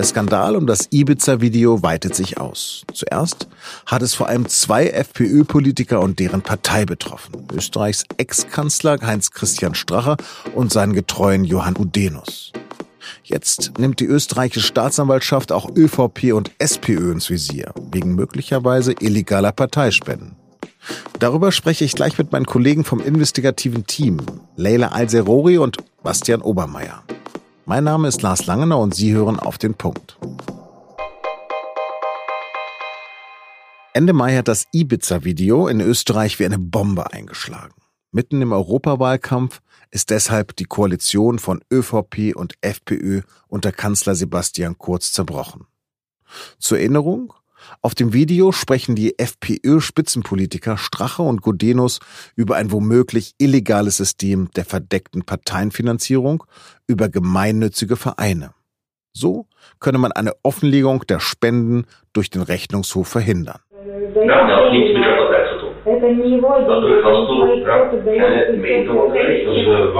Der Skandal um das Ibiza-Video weitet sich aus. Zuerst hat es vor allem zwei FPÖ-Politiker und deren Partei betroffen. Österreichs Ex-Kanzler Heinz-Christian Strache und seinen getreuen Johann Udenus. Jetzt nimmt die österreichische Staatsanwaltschaft auch ÖVP und SPÖ ins Visier, wegen möglicherweise illegaler Parteispenden. Darüber spreche ich gleich mit meinen Kollegen vom investigativen Team, Leila Alserori und Bastian Obermeier. Mein Name ist Lars Langener und Sie hören auf den Punkt. Ende Mai hat das Ibiza-Video in Österreich wie eine Bombe eingeschlagen. Mitten im Europawahlkampf ist deshalb die Koalition von ÖVP und FPÖ unter Kanzler Sebastian Kurz zerbrochen. Zur Erinnerung, auf dem Video sprechen die FPÖ-Spitzenpolitiker Strache und Godenus über ein womöglich illegales System der verdeckten Parteienfinanzierung über gemeinnützige Vereine. So könne man eine Offenlegung der Spenden durch den Rechnungshof verhindern. Nein, auch nichts mit der Partei zu tun. Dadurch hast du keine Meldung gekriegt. Unsere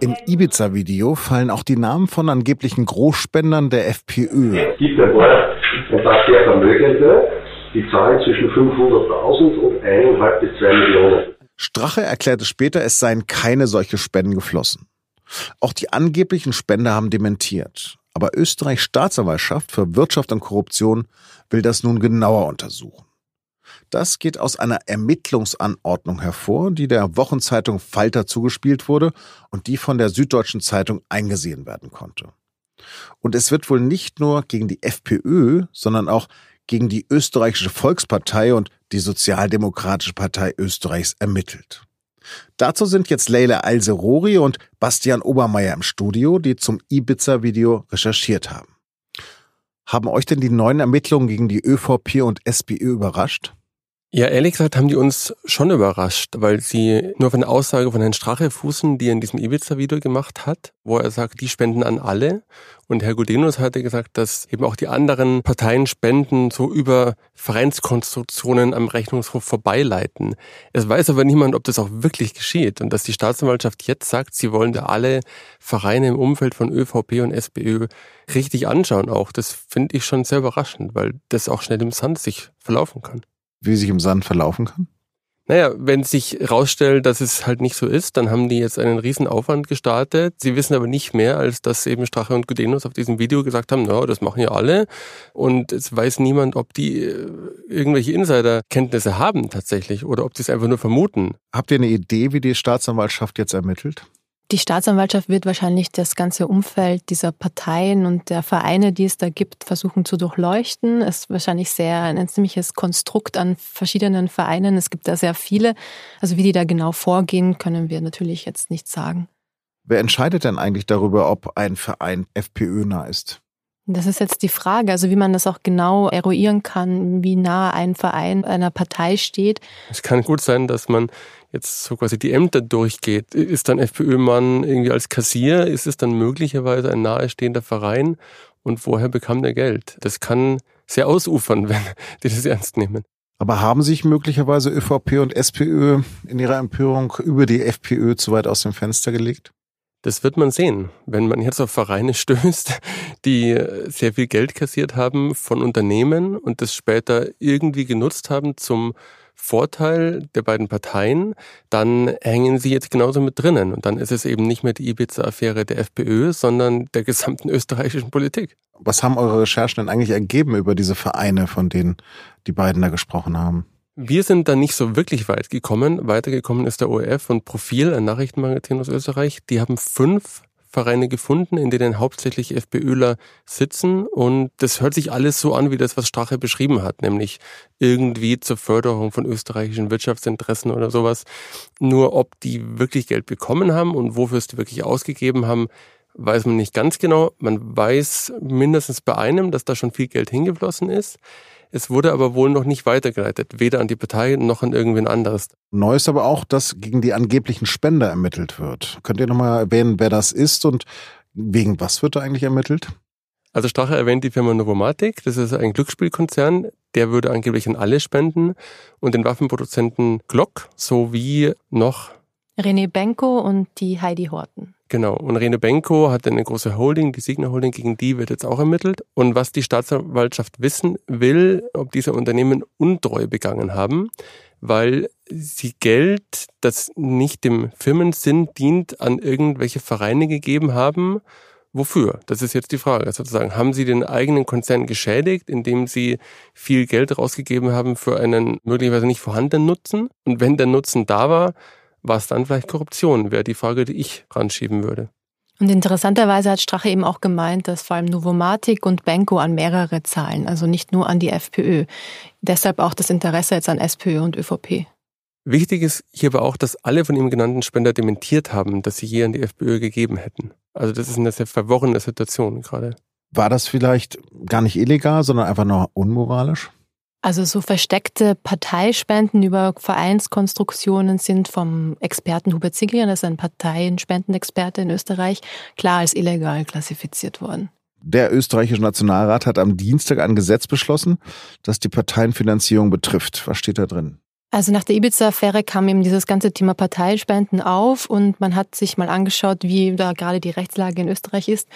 Im Ibiza-Video fallen auch die Namen von angeblichen Großspendern der FPÖ. Es gibt ein paar, ein paar sehr Vermögende, die zahlen zwischen 500.000 und 1,5 bis 2 Millionen. Strache erklärte später, es seien keine solche Spenden geflossen. Auch die angeblichen Spender haben dementiert. Aber Österreichs Staatsanwaltschaft für Wirtschaft und Korruption will das nun genauer untersuchen. Das geht aus einer Ermittlungsanordnung hervor, die der Wochenzeitung Falter zugespielt wurde und die von der Süddeutschen Zeitung eingesehen werden konnte. Und es wird wohl nicht nur gegen die FPÖ, sondern auch gegen die Österreichische Volkspartei und die Sozialdemokratische Partei Österreichs ermittelt. Dazu sind jetzt Leila Alserori und Bastian Obermeier im Studio, die zum Ibiza-Video recherchiert haben. Haben euch denn die neuen Ermittlungen gegen die ÖVP und SPÖ überrascht? Ja, ehrlich gesagt haben die uns schon überrascht, weil sie nur auf eine Aussage von Herrn Strache fußen, die er in diesem Ibiza-Video gemacht hat, wo er sagt, die spenden an alle. Und Herr Gudenus hatte gesagt, dass eben auch die anderen Parteien Spenden so über Vereinskonstruktionen am Rechnungshof vorbeileiten. Es weiß aber niemand, ob das auch wirklich geschieht. Und dass die Staatsanwaltschaft jetzt sagt, sie wollen da alle Vereine im Umfeld von ÖVP und SPÖ richtig anschauen auch, das finde ich schon sehr überraschend, weil das auch schnell im Sand sich verlaufen kann wie sich im Sand verlaufen kann? Naja, wenn sich herausstellt, dass es halt nicht so ist, dann haben die jetzt einen riesen Aufwand gestartet. Sie wissen aber nicht mehr, als dass eben Strache und Gudenus auf diesem Video gesagt haben, na, das machen ja alle. Und es weiß niemand, ob die äh, irgendwelche Insiderkenntnisse haben tatsächlich oder ob sie es einfach nur vermuten. Habt ihr eine Idee, wie die Staatsanwaltschaft jetzt ermittelt? Die Staatsanwaltschaft wird wahrscheinlich das ganze Umfeld dieser Parteien und der Vereine, die es da gibt, versuchen zu durchleuchten. Es ist wahrscheinlich sehr ein ziemliches Konstrukt an verschiedenen Vereinen. Es gibt da sehr viele. Also wie die da genau vorgehen, können wir natürlich jetzt nicht sagen. Wer entscheidet denn eigentlich darüber, ob ein Verein FPÖ-nah ist? Das ist jetzt die Frage, also wie man das auch genau eruieren kann, wie nah ein Verein einer Partei steht. Es kann gut sein, dass man jetzt so quasi die Ämter durchgeht. Ist dann FPÖ-Mann irgendwie als Kassier? Ist es dann möglicherweise ein nahestehender Verein? Und woher bekam der Geld? Das kann sehr ausufern, wenn die das ernst nehmen. Aber haben sich möglicherweise ÖVP und SPÖ in ihrer Empörung über die FPÖ zu weit aus dem Fenster gelegt? Das wird man sehen, wenn man jetzt auf Vereine stößt, die sehr viel Geld kassiert haben von Unternehmen und das später irgendwie genutzt haben zum Vorteil der beiden Parteien, dann hängen sie jetzt genauso mit drinnen. Und dann ist es eben nicht mehr die Ibiza-Affäre der FPÖ, sondern der gesamten österreichischen Politik. Was haben eure Recherchen denn eigentlich ergeben über diese Vereine, von denen die beiden da gesprochen haben? Wir sind da nicht so wirklich weit gekommen. Weitergekommen ist der ORF und Profil, ein Nachrichtenmagazin aus Österreich. Die haben fünf Vereine gefunden, in denen hauptsächlich FPÖler sitzen. Und das hört sich alles so an, wie das, was Strache beschrieben hat, nämlich irgendwie zur Förderung von österreichischen Wirtschaftsinteressen oder sowas. Nur ob die wirklich Geld bekommen haben und wofür es die wirklich ausgegeben haben, weiß man nicht ganz genau. Man weiß mindestens bei einem, dass da schon viel Geld hingeflossen ist. Es wurde aber wohl noch nicht weitergeleitet, weder an die Partei noch an irgendwen anderes. Neu ist aber auch, dass gegen die angeblichen Spender ermittelt wird. Könnt ihr nochmal erwähnen, wer das ist und wegen was wird da eigentlich ermittelt? Also Strache erwähnt die Firma Novomatic, das ist ein Glücksspielkonzern, der würde angeblich an alle spenden und den Waffenproduzenten Glock sowie noch René Benko und die Heidi Horten. Genau. Und Rene Benko hat eine große Holding, die Signa Holding, gegen die wird jetzt auch ermittelt. Und was die Staatsanwaltschaft wissen will, ob diese Unternehmen Untreue begangen haben, weil sie Geld, das nicht dem Firmensinn dient, an irgendwelche Vereine gegeben haben. Wofür? Das ist jetzt die Frage. Sozusagen, haben sie den eigenen Konzern geschädigt, indem sie viel Geld rausgegeben haben für einen möglicherweise nicht vorhandenen Nutzen? Und wenn der Nutzen da war, war es dann vielleicht Korruption, wäre die Frage, die ich ranschieben würde. Und interessanterweise hat Strache eben auch gemeint, dass vor allem Novomatic und Benko an mehrere zahlen, also nicht nur an die FPÖ. Deshalb auch das Interesse jetzt an SPÖ und ÖVP. Wichtig ist hier aber auch, dass alle von ihm genannten Spender dementiert haben, dass sie je an die FPÖ gegeben hätten. Also das ist eine sehr verworrene Situation gerade. War das vielleicht gar nicht illegal, sondern einfach nur unmoralisch? Also so versteckte Parteispenden über Vereinskonstruktionen sind vom Experten Hubert Ziegler, das ist ein Parteienspendenexperte in Österreich, klar als illegal klassifiziert worden. Der österreichische Nationalrat hat am Dienstag ein Gesetz beschlossen, das die Parteienfinanzierung betrifft. Was steht da drin? Also nach der Ibiza-Affäre kam eben dieses ganze Thema Parteispenden auf und man hat sich mal angeschaut, wie da gerade die Rechtslage in Österreich ist.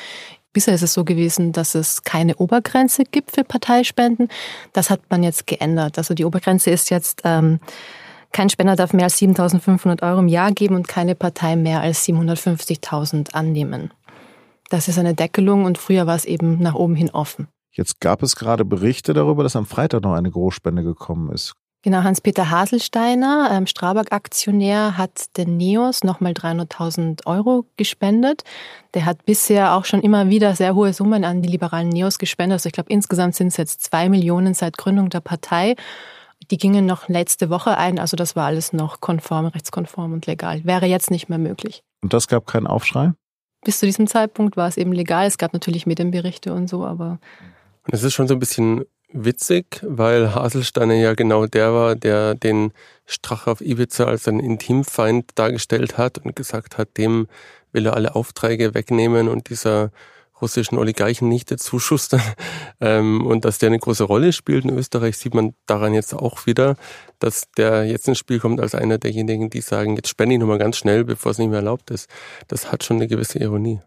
Bisher ist es so gewesen, dass es keine Obergrenze gibt für Parteispenden. Das hat man jetzt geändert. Also die Obergrenze ist jetzt, ähm, kein Spender darf mehr als 7.500 Euro im Jahr geben und keine Partei mehr als 750.000 annehmen. Das ist eine Deckelung und früher war es eben nach oben hin offen. Jetzt gab es gerade Berichte darüber, dass am Freitag noch eine Großspende gekommen ist. Genau, Hans-Peter Haselsteiner, ähm, Strabag-Aktionär, hat den NEOS nochmal 300.000 Euro gespendet. Der hat bisher auch schon immer wieder sehr hohe Summen an die liberalen NEOS gespendet. Also ich glaube, insgesamt sind es jetzt zwei Millionen seit Gründung der Partei. Die gingen noch letzte Woche ein, also das war alles noch konform, rechtskonform und legal. Wäre jetzt nicht mehr möglich. Und das gab keinen Aufschrei? Bis zu diesem Zeitpunkt war es eben legal. Es gab natürlich Medienberichte und so, aber. Und es ist schon so ein bisschen witzig, weil Haselsteiner ja genau der war, der den Strache auf Ibiza als einen Intimfeind dargestellt hat und gesagt hat, dem will er alle Aufträge wegnehmen und dieser russischen Oligarchen nicht dazu schustern. Ähm, und dass der eine große Rolle spielt in Österreich, sieht man daran jetzt auch wieder, dass der jetzt ins Spiel kommt als einer derjenigen, die sagen, jetzt spende ich nochmal ganz schnell, bevor es nicht mehr erlaubt ist. Das hat schon eine gewisse Ironie.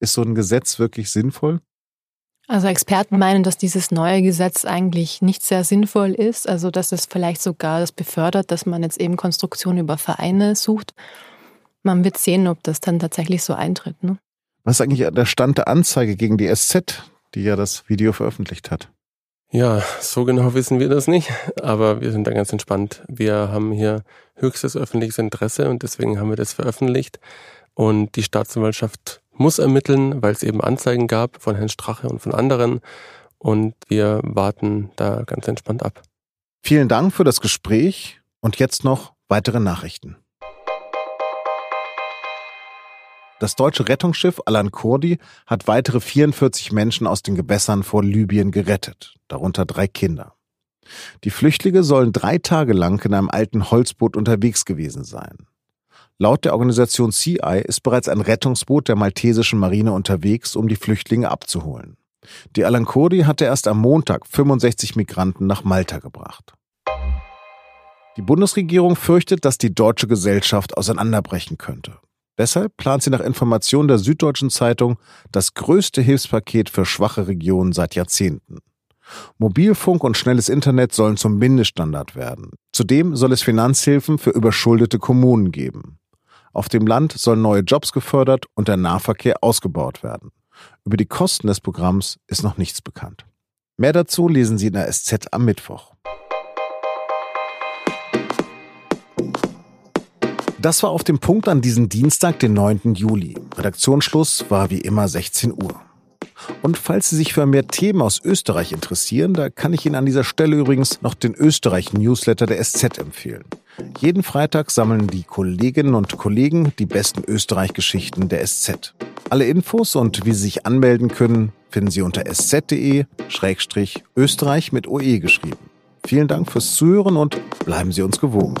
Ist so ein Gesetz wirklich sinnvoll? Also Experten meinen, dass dieses neue Gesetz eigentlich nicht sehr sinnvoll ist, also dass es vielleicht sogar das befördert, dass man jetzt eben Konstruktionen über Vereine sucht. Man wird sehen, ob das dann tatsächlich so eintritt. Ne? Was ist eigentlich der Stand der Anzeige gegen die SZ, die ja das Video veröffentlicht hat? Ja, so genau wissen wir das nicht, aber wir sind da ganz entspannt. Wir haben hier höchstes öffentliches Interesse und deswegen haben wir das veröffentlicht. Und die Staatsanwaltschaft muss ermitteln, weil es eben Anzeigen gab von Herrn Strache und von anderen. Und wir warten da ganz entspannt ab. Vielen Dank für das Gespräch und jetzt noch weitere Nachrichten. Das deutsche Rettungsschiff Alan Kurdi hat weitere 44 Menschen aus den Gewässern vor Libyen gerettet, darunter drei Kinder. Die Flüchtlinge sollen drei Tage lang in einem alten Holzboot unterwegs gewesen sein. Laut der Organisation CI ist bereits ein Rettungsboot der maltesischen Marine unterwegs, um die Flüchtlinge abzuholen. Die Alan Kurdi hatte erst am Montag 65 Migranten nach Malta gebracht. Die Bundesregierung fürchtet, dass die deutsche Gesellschaft auseinanderbrechen könnte. Deshalb plant sie nach Informationen der Süddeutschen Zeitung das größte Hilfspaket für schwache Regionen seit Jahrzehnten. Mobilfunk und schnelles Internet sollen zum Mindeststandard werden. Zudem soll es Finanzhilfen für überschuldete Kommunen geben. Auf dem Land sollen neue Jobs gefördert und der Nahverkehr ausgebaut werden. Über die Kosten des Programms ist noch nichts bekannt. Mehr dazu lesen Sie in der SZ am Mittwoch. Das war auf dem Punkt an diesem Dienstag, den 9. Juli. Redaktionsschluss war wie immer 16 Uhr. Und falls Sie sich für mehr Themen aus Österreich interessieren, da kann ich Ihnen an dieser Stelle übrigens noch den Österreich-Newsletter der SZ empfehlen. Jeden Freitag sammeln die Kolleginnen und Kollegen die besten Österreich-Geschichten der SZ. Alle Infos und wie Sie sich anmelden können, finden Sie unter sz.de-österreich mit OE geschrieben. Vielen Dank fürs Zuhören und bleiben Sie uns gewogen.